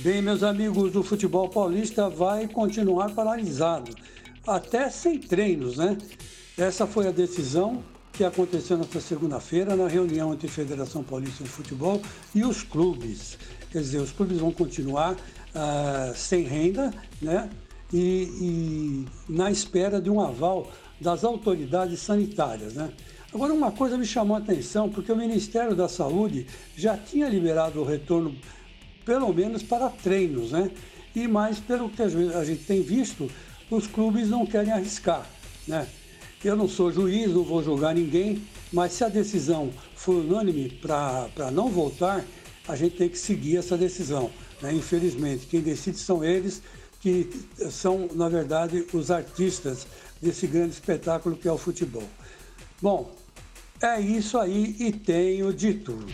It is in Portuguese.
Bem, meus amigos, o futebol paulista vai continuar paralisado, até sem treinos, né? Essa foi a decisão que aconteceu nesta segunda-feira na reunião entre a Federação Paulista de Futebol e os clubes. Quer dizer, os clubes vão continuar uh, sem renda, né? E, e na espera de um aval das autoridades sanitárias, né? Agora, uma coisa me chamou a atenção, porque o Ministério da Saúde já tinha liberado o retorno pelo menos para treinos, né? E mais pelo que a gente tem visto, os clubes não querem arriscar, né? Eu não sou juiz, não vou julgar ninguém, mas se a decisão for unânime para não voltar, a gente tem que seguir essa decisão. Né? Infelizmente, quem decide são eles, que são, na verdade, os artistas desse grande espetáculo que é o futebol. Bom, é isso aí e tenho de tudo.